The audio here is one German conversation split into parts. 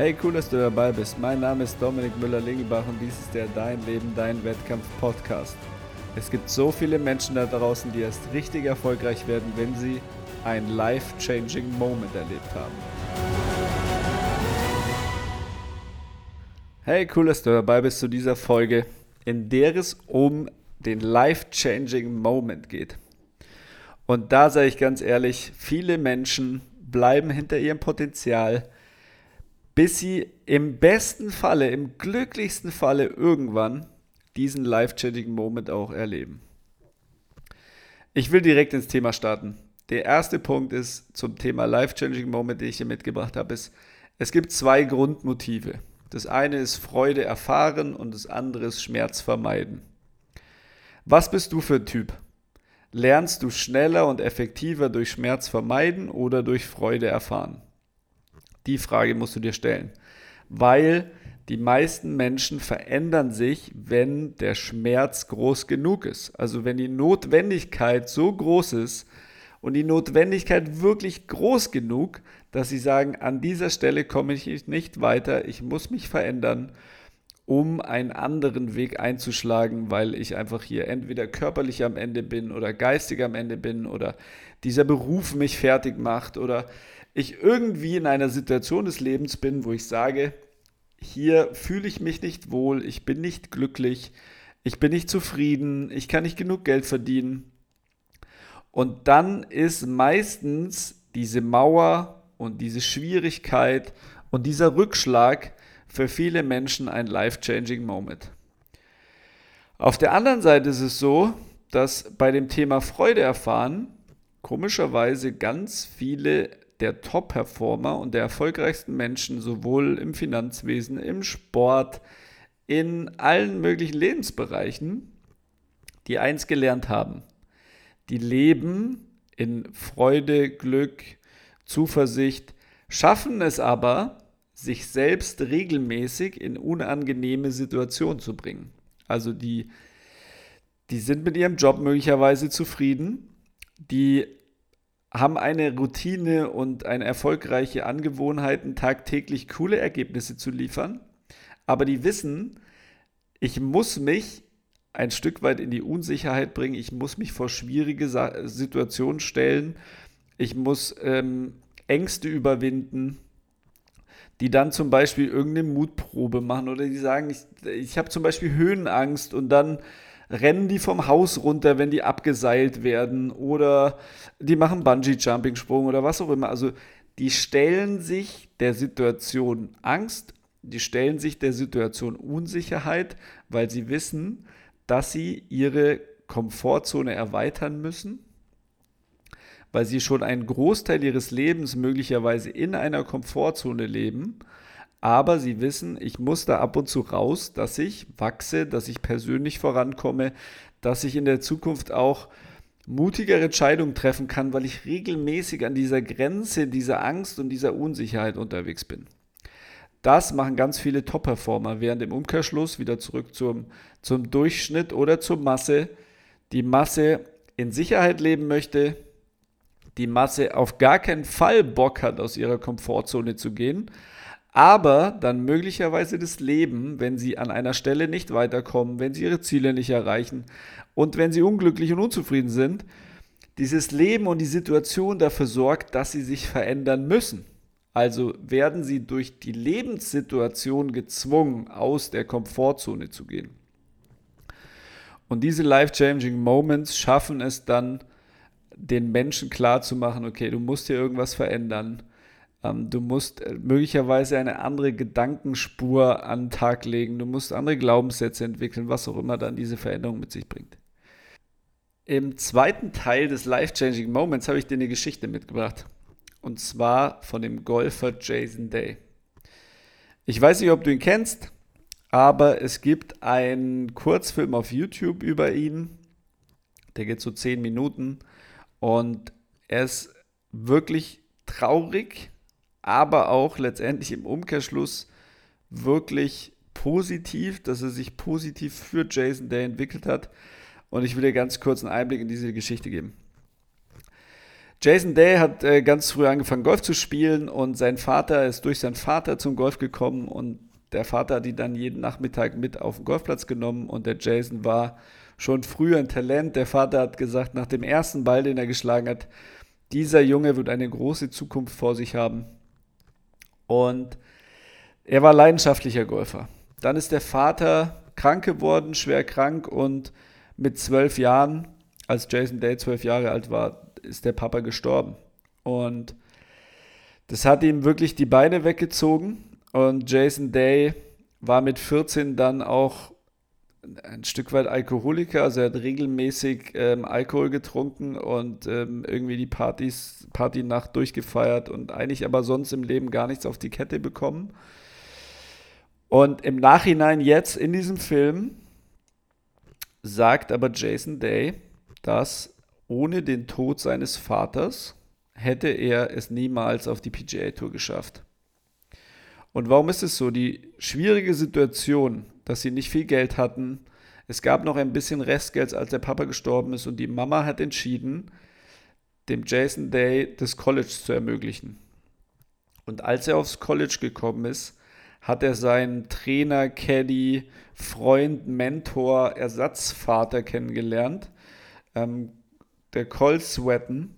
Hey, cool, dass du dabei bist. Mein Name ist Dominik Müller-Lingelbach und dies ist der Dein Leben, Dein Wettkampf Podcast. Es gibt so viele Menschen da draußen, die erst richtig erfolgreich werden, wenn sie ein life-changing Moment erlebt haben. Hey, cool, dass du dabei bist zu dieser Folge, in der es um den life-changing Moment geht. Und da sage ich ganz ehrlich, viele Menschen bleiben hinter ihrem Potenzial, bis sie im besten Falle, im glücklichsten Falle irgendwann diesen life-changing Moment auch erleben. Ich will direkt ins Thema starten. Der erste Punkt ist zum Thema life-changing Moment, den ich hier mitgebracht habe, ist, es gibt zwei Grundmotive. Das eine ist Freude erfahren und das andere ist Schmerz vermeiden. Was bist du für ein Typ? Lernst du schneller und effektiver durch Schmerz vermeiden oder durch Freude erfahren? Die Frage musst du dir stellen, weil die meisten Menschen verändern sich, wenn der Schmerz groß genug ist. Also wenn die Notwendigkeit so groß ist und die Notwendigkeit wirklich groß genug, dass sie sagen, an dieser Stelle komme ich nicht weiter, ich muss mich verändern, um einen anderen Weg einzuschlagen, weil ich einfach hier entweder körperlich am Ende bin oder geistig am Ende bin oder dieser Beruf mich fertig macht oder ich irgendwie in einer Situation des Lebens bin, wo ich sage, hier fühle ich mich nicht wohl, ich bin nicht glücklich, ich bin nicht zufrieden, ich kann nicht genug Geld verdienen. Und dann ist meistens diese Mauer und diese Schwierigkeit und dieser Rückschlag für viele Menschen ein life-changing Moment. Auf der anderen Seite ist es so, dass bei dem Thema Freude erfahren komischerweise ganz viele der Top-Performer und der erfolgreichsten Menschen sowohl im Finanzwesen, im Sport, in allen möglichen Lebensbereichen, die eins gelernt haben. Die leben in Freude, Glück, Zuversicht, schaffen es aber, sich selbst regelmäßig in unangenehme Situationen zu bringen. Also die, die sind mit ihrem Job möglicherweise zufrieden, die haben eine Routine und eine erfolgreiche Angewohnheiten, tagtäglich coole Ergebnisse zu liefern, aber die wissen, ich muss mich ein Stück weit in die Unsicherheit bringen, ich muss mich vor schwierige Situationen stellen, ich muss ähm, Ängste überwinden, die dann zum Beispiel irgendeine Mutprobe machen oder die sagen, ich, ich habe zum Beispiel Höhenangst und dann rennen die vom Haus runter, wenn die abgeseilt werden oder die machen Bungee-Jumping-Sprung oder was auch immer. Also die stellen sich der Situation Angst, die stellen sich der Situation Unsicherheit, weil sie wissen, dass sie ihre Komfortzone erweitern müssen, weil sie schon einen Großteil ihres Lebens möglicherweise in einer Komfortzone leben aber sie wissen, ich muss da ab und zu raus, dass ich wachse, dass ich persönlich vorankomme, dass ich in der Zukunft auch mutigere Entscheidungen treffen kann, weil ich regelmäßig an dieser Grenze dieser Angst und dieser Unsicherheit unterwegs bin. Das machen ganz viele Top-Performer, während im Umkehrschluss wieder zurück zum, zum Durchschnitt oder zur Masse die Masse in Sicherheit leben möchte, die Masse auf gar keinen Fall Bock hat, aus ihrer Komfortzone zu gehen, aber dann möglicherweise das Leben, wenn sie an einer Stelle nicht weiterkommen, wenn sie ihre Ziele nicht erreichen und wenn sie unglücklich und unzufrieden sind, dieses Leben und die Situation dafür sorgt, dass sie sich verändern müssen. Also werden sie durch die Lebenssituation gezwungen, aus der Komfortzone zu gehen. Und diese life-changing Moments schaffen es dann, den Menschen klarzumachen, okay, du musst hier irgendwas verändern du musst äh, möglicherweise eine andere Gedankenspur an den Tag legen. Du musst andere Glaubenssätze entwickeln, was auch immer dann diese Veränderung mit sich bringt. Im zweiten Teil des Life-Changing Moments habe ich dir eine Geschichte mitgebracht. Und zwar von dem Golfer Jason Day. Ich weiß nicht, ob du ihn kennst, aber es gibt einen Kurzfilm auf YouTube über ihn. Der geht so 10 Minuten und er ist wirklich traurig, aber auch letztendlich im Umkehrschluss wirklich positiv, dass er sich positiv für Jason Day entwickelt hat. Und ich will dir ganz kurz einen Einblick in diese Geschichte geben. Jason Day hat äh, ganz früh angefangen, Golf zu spielen und sein Vater ist durch seinen Vater zum Golf gekommen und der Vater hat ihn dann jeden Nachmittag mit auf den Golfplatz genommen und der Jason war schon früher ein Talent. Der Vater hat gesagt, nach dem ersten Ball, den er geschlagen hat, dieser Junge wird eine große Zukunft vor sich haben. Und er war leidenschaftlicher Golfer. Dann ist der Vater krank geworden, schwer krank und mit zwölf Jahren, als Jason Day zwölf Jahre alt war, ist der Papa gestorben. Und das hat ihm wirklich die Beine weggezogen. Und Jason Day war mit 14 dann auch ein Stück weit Alkoholiker, also er hat regelmäßig ähm, Alkohol getrunken und ähm, irgendwie die Partys, Partynacht durchgefeiert und eigentlich aber sonst im Leben gar nichts auf die Kette bekommen. Und im Nachhinein jetzt in diesem Film sagt aber Jason Day, dass ohne den Tod seines Vaters hätte er es niemals auf die PGA Tour geschafft. Und warum ist es so? Die schwierige Situation, dass sie nicht viel Geld hatten, es gab noch ein bisschen Restgeld, als der Papa gestorben ist und die Mama hat entschieden, dem Jason Day das College zu ermöglichen. Und als er aufs College gekommen ist, hat er seinen Trainer, Caddy, Freund, Mentor, Ersatzvater kennengelernt, ähm, der Cole Sweaton.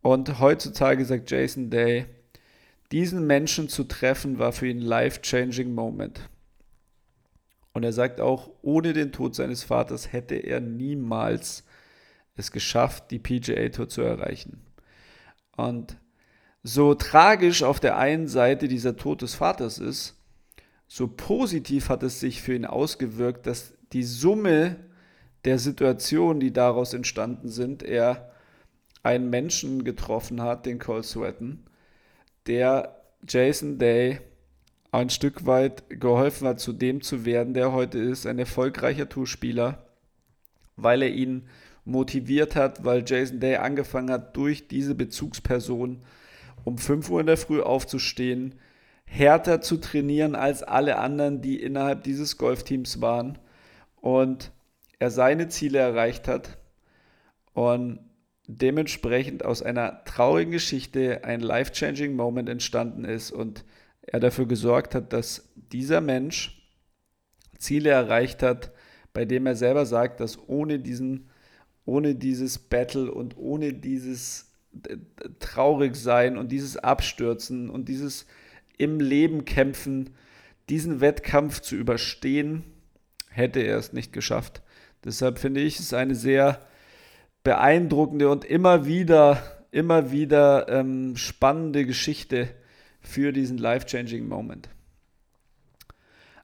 Und heutzutage sagt Jason Day, diesen Menschen zu treffen war für ihn ein life-changing Moment. Und er sagt auch, ohne den Tod seines Vaters hätte er niemals es geschafft, die PGA Tour zu erreichen. Und so tragisch auf der einen Seite dieser Tod des Vaters ist, so positiv hat es sich für ihn ausgewirkt, dass die Summe der Situationen, die daraus entstanden sind, er einen Menschen getroffen hat, den Cole Sweaton, der Jason Day ein Stück weit geholfen hat, zu dem zu werden, der heute ist, ein erfolgreicher Tourspieler, weil er ihn motiviert hat, weil Jason Day angefangen hat, durch diese Bezugsperson um 5 Uhr in der Früh aufzustehen, härter zu trainieren als alle anderen, die innerhalb dieses Golfteams waren und er seine Ziele erreicht hat und dementsprechend aus einer traurigen Geschichte ein life-changing Moment entstanden ist und er dafür gesorgt hat, dass dieser Mensch Ziele erreicht hat, bei dem er selber sagt, dass ohne diesen, ohne dieses Battle und ohne dieses Traurigsein und dieses Abstürzen und dieses im Leben kämpfen, diesen Wettkampf zu überstehen, hätte er es nicht geschafft. Deshalb finde ich es eine sehr beeindruckende und immer wieder, immer wieder ähm, spannende Geschichte für diesen life-changing Moment.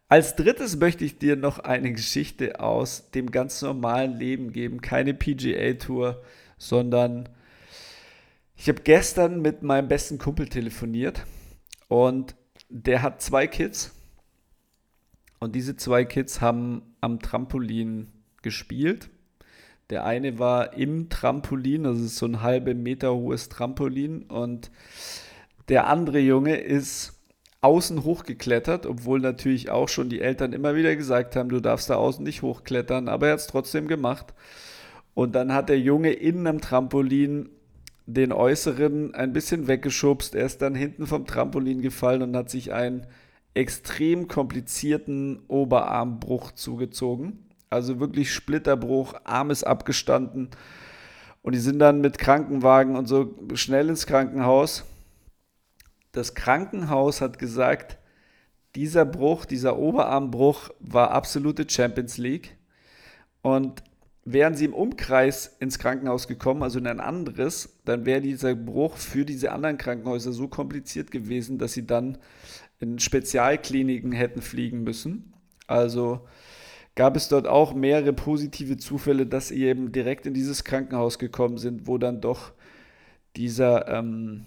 Als drittes möchte ich dir noch eine Geschichte aus dem ganz normalen Leben geben. Keine PGA-Tour, sondern ich habe gestern mit meinem besten Kumpel telefoniert und der hat zwei Kids. Und diese zwei Kids haben am Trampolin gespielt. Der eine war im Trampolin, ist so ein halbe Meter hohes Trampolin. Und der andere Junge ist außen hochgeklettert, obwohl natürlich auch schon die Eltern immer wieder gesagt haben, du darfst da außen nicht hochklettern, aber er hat es trotzdem gemacht. Und dann hat der Junge innen am Trampolin den Äußeren ein bisschen weggeschubst. Er ist dann hinten vom Trampolin gefallen und hat sich einen extrem komplizierten Oberarmbruch zugezogen. Also wirklich Splitterbruch, Arm ist abgestanden. Und die sind dann mit Krankenwagen und so schnell ins Krankenhaus. Das Krankenhaus hat gesagt, dieser Bruch, dieser Oberarmbruch war absolute Champions League. Und wären sie im Umkreis ins Krankenhaus gekommen, also in ein anderes, dann wäre dieser Bruch für diese anderen Krankenhäuser so kompliziert gewesen, dass sie dann in Spezialkliniken hätten fliegen müssen. Also gab es dort auch mehrere positive Zufälle, dass sie eben direkt in dieses Krankenhaus gekommen sind, wo dann doch dieser, ähm,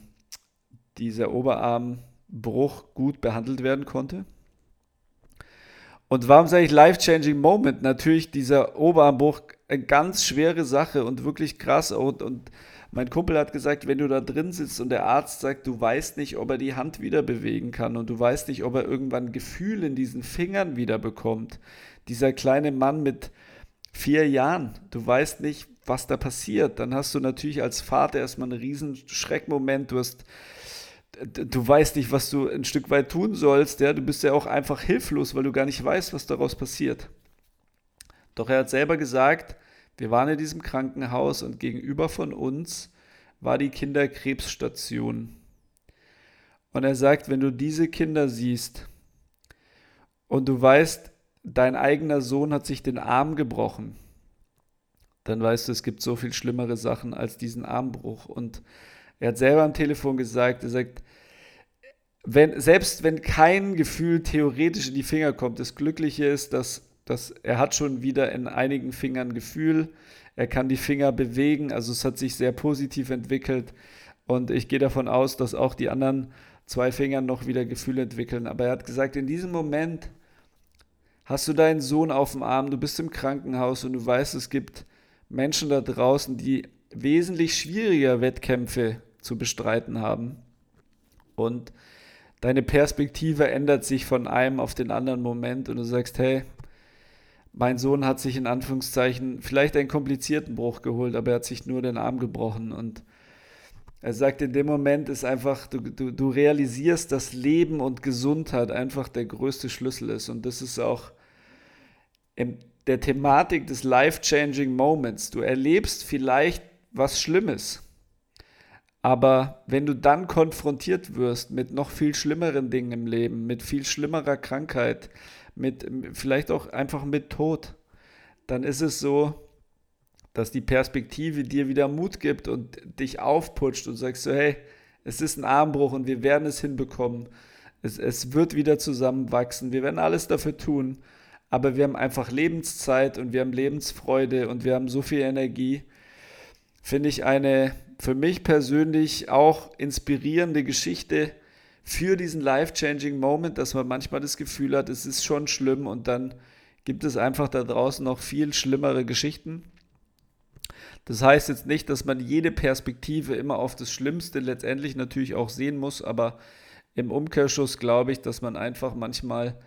dieser Oberarmbruch gut behandelt werden konnte. Und warum sage ich life-changing Moment? Natürlich dieser Oberarmbruch eine ganz schwere Sache und wirklich krass. Und, und mein Kumpel hat gesagt, wenn du da drin sitzt und der Arzt sagt, du weißt nicht, ob er die Hand wieder bewegen kann und du weißt nicht, ob er irgendwann Gefühl in diesen Fingern wieder bekommt. Dieser kleine Mann mit vier Jahren. Du weißt nicht, was da passiert. Dann hast du natürlich als Vater erstmal einen riesen Schreckmoment. Du hast du weißt nicht, was du ein Stück weit tun sollst, ja, du bist ja auch einfach hilflos, weil du gar nicht weißt, was daraus passiert. Doch er hat selber gesagt, wir waren in diesem Krankenhaus und gegenüber von uns war die Kinderkrebsstation. Und er sagt, wenn du diese Kinder siehst und du weißt, dein eigener Sohn hat sich den Arm gebrochen, dann weißt du, es gibt so viel schlimmere Sachen als diesen Armbruch. Und er hat selber am Telefon gesagt, er sagt, wenn, selbst wenn kein Gefühl theoretisch in die Finger kommt, das Glückliche ist, dass, dass er hat schon wieder in einigen Fingern Gefühl, er kann die Finger bewegen, also es hat sich sehr positiv entwickelt und ich gehe davon aus, dass auch die anderen zwei Fingern noch wieder Gefühl entwickeln. Aber er hat gesagt, in diesem Moment hast du deinen Sohn auf dem Arm, du bist im Krankenhaus und du weißt, es gibt Menschen da draußen, die wesentlich schwieriger Wettkämpfe zu bestreiten haben. Und deine Perspektive ändert sich von einem auf den anderen Moment und du sagst, hey, mein Sohn hat sich in Anführungszeichen vielleicht einen komplizierten Bruch geholt, aber er hat sich nur den Arm gebrochen. Und er sagt, in dem Moment ist einfach, du, du, du realisierst, dass Leben und Gesundheit einfach der größte Schlüssel ist. Und das ist auch in der Thematik des Life-Changing Moments. Du erlebst vielleicht was Schlimmes. Aber wenn du dann konfrontiert wirst mit noch viel schlimmeren Dingen im Leben, mit viel schlimmerer Krankheit, mit vielleicht auch einfach mit Tod, dann ist es so, dass die Perspektive dir wieder Mut gibt und dich aufputscht und sagst so, hey, es ist ein Armbruch und wir werden es hinbekommen. Es, es wird wieder zusammenwachsen. Wir werden alles dafür tun. Aber wir haben einfach Lebenszeit und wir haben Lebensfreude und wir haben so viel Energie finde ich eine für mich persönlich auch inspirierende Geschichte für diesen life-changing Moment, dass man manchmal das Gefühl hat, es ist schon schlimm und dann gibt es einfach da draußen noch viel schlimmere Geschichten. Das heißt jetzt nicht, dass man jede Perspektive immer auf das Schlimmste letztendlich natürlich auch sehen muss, aber im Umkehrschuss glaube ich, dass man einfach manchmal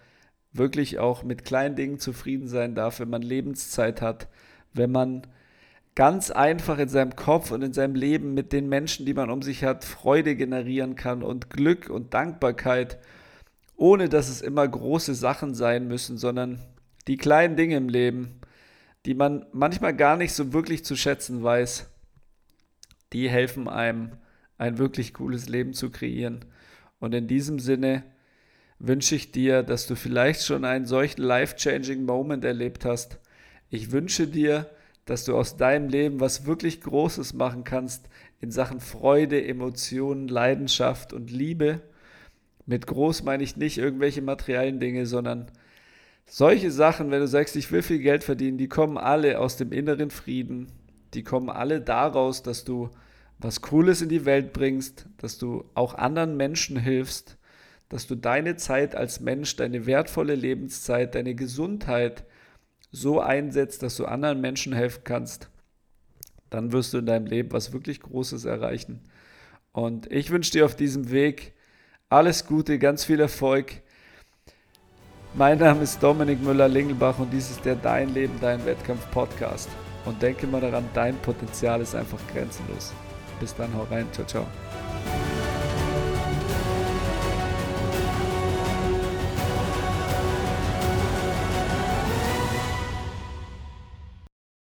wirklich auch mit kleinen Dingen zufrieden sein darf, wenn man Lebenszeit hat, wenn man ganz einfach in seinem Kopf und in seinem Leben mit den Menschen, die man um sich hat, Freude generieren kann und Glück und Dankbarkeit, ohne dass es immer große Sachen sein müssen, sondern die kleinen Dinge im Leben, die man manchmal gar nicht so wirklich zu schätzen weiß, die helfen einem, ein wirklich cooles Leben zu kreieren. Und in diesem Sinne wünsche ich dir, dass du vielleicht schon einen solchen life-changing Moment erlebt hast. Ich wünsche dir, dass du aus deinem Leben was wirklich Großes machen kannst in Sachen Freude, Emotionen, Leidenschaft und Liebe. Mit groß meine ich nicht irgendwelche materiellen Dinge, sondern solche Sachen, wenn du sagst, ich will viel Geld verdienen, die kommen alle aus dem inneren Frieden. Die kommen alle daraus, dass du was Cooles in die Welt bringst, dass du auch anderen Menschen hilfst, dass du deine Zeit als Mensch, deine wertvolle Lebenszeit, deine Gesundheit, so einsetzt, dass du anderen Menschen helfen kannst, dann wirst du in deinem Leben was wirklich Großes erreichen. Und ich wünsche dir auf diesem Weg alles Gute, ganz viel Erfolg. Mein Name ist Dominik Müller-Lingelbach und dies ist der Dein Leben, Dein Wettkampf Podcast. Und denke mal daran, dein Potenzial ist einfach grenzenlos. Bis dann, hau rein, ciao, ciao.